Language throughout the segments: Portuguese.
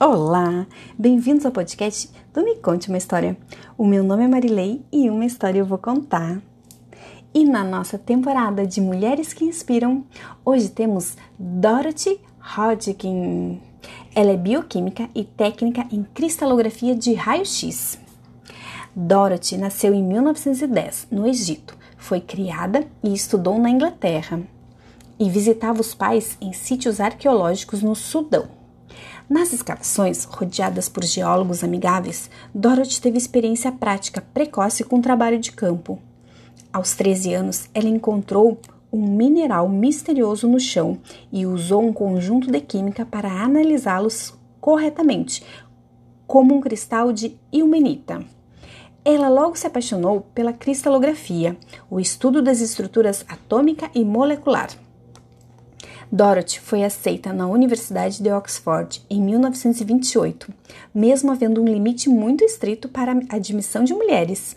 Olá, bem-vindos ao podcast do Me Conte uma História. O meu nome é Marilei e uma história eu vou contar. E na nossa temporada de Mulheres que Inspiram, hoje temos Dorothy Hodgkin. Ela é bioquímica e técnica em cristalografia de raio-x. Dorothy nasceu em 1910, no Egito. Foi criada e estudou na Inglaterra. E visitava os pais em sítios arqueológicos no Sudão. Nas escavações, rodeadas por geólogos amigáveis, Dorothy teve experiência prática precoce com trabalho de campo. Aos 13 anos, ela encontrou um mineral misterioso no chão e usou um conjunto de química para analisá-los corretamente, como um cristal de ilmenita. Ela logo se apaixonou pela cristalografia, o estudo das estruturas atômica e molecular. Dorothy foi aceita na Universidade de Oxford em 1928, mesmo havendo um limite muito estrito para a admissão de mulheres.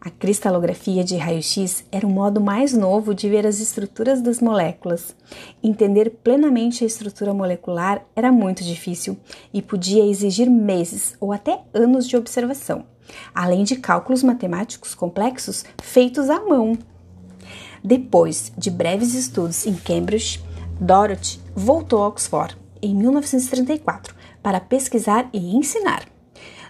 A cristalografia de raio-x era o modo mais novo de ver as estruturas das moléculas. Entender plenamente a estrutura molecular era muito difícil e podia exigir meses ou até anos de observação, além de cálculos matemáticos complexos feitos à mão. Depois de breves estudos em Cambridge, Dorothy voltou a Oxford em 1934 para pesquisar e ensinar.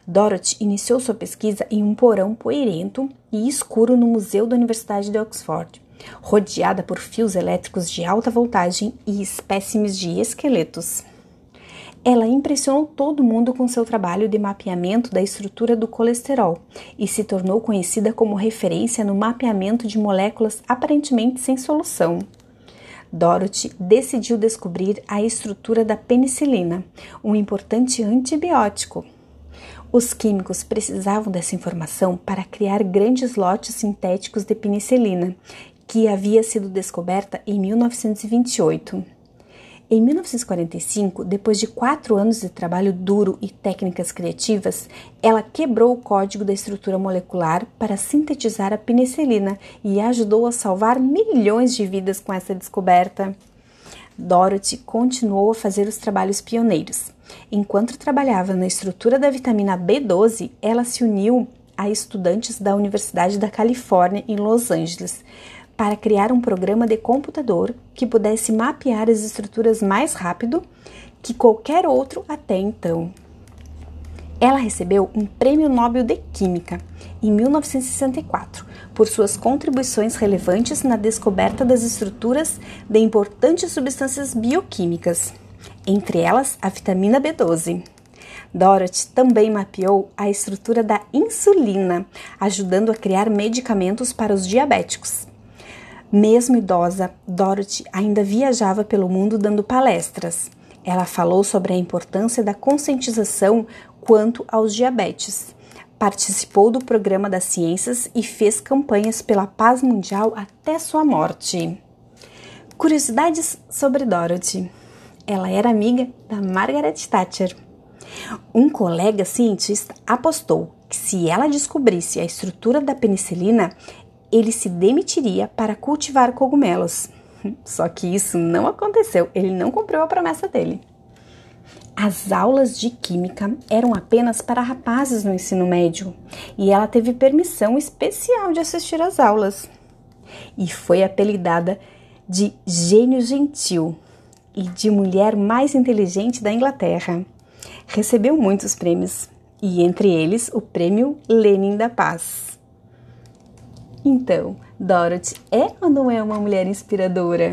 Dorothy iniciou sua pesquisa em um porão poeirento e escuro no Museu da Universidade de Oxford, rodeada por fios elétricos de alta voltagem e espécimes de esqueletos. Ela impressionou todo mundo com seu trabalho de mapeamento da estrutura do colesterol e se tornou conhecida como referência no mapeamento de moléculas aparentemente sem solução. Dorothy decidiu descobrir a estrutura da penicilina, um importante antibiótico. Os químicos precisavam dessa informação para criar grandes lotes sintéticos de penicilina, que havia sido descoberta em 1928. Em 1945, depois de quatro anos de trabalho duro e técnicas criativas, ela quebrou o código da estrutura molecular para sintetizar a penicilina e ajudou a salvar milhões de vidas com essa descoberta. Dorothy continuou a fazer os trabalhos pioneiros. Enquanto trabalhava na estrutura da vitamina B12, ela se uniu a estudantes da Universidade da Califórnia em Los Angeles para criar um programa de computador que pudesse mapear as estruturas mais rápido que qualquer outro até então. Ela recebeu um Prêmio Nobel de Química em 1964 por suas contribuições relevantes na descoberta das estruturas de importantes substâncias bioquímicas, entre elas a vitamina B12. Dorothy também mapeou a estrutura da insulina, ajudando a criar medicamentos para os diabéticos. Mesmo idosa, Dorothy ainda viajava pelo mundo dando palestras. Ela falou sobre a importância da conscientização quanto aos diabetes. Participou do programa das ciências e fez campanhas pela paz mundial até sua morte. Curiosidades sobre Dorothy. Ela era amiga da Margaret Thatcher. Um colega cientista apostou que se ela descobrisse a estrutura da penicilina, ele se demitiria para cultivar cogumelos. Só que isso não aconteceu, ele não cumpriu a promessa dele. As aulas de química eram apenas para rapazes no ensino médio e ela teve permissão especial de assistir às aulas. E foi apelidada de gênio gentil e de mulher mais inteligente da Inglaterra. Recebeu muitos prêmios, e entre eles o Prêmio Lenin da Paz. Então, Dorothy é ou não é uma mulher inspiradora?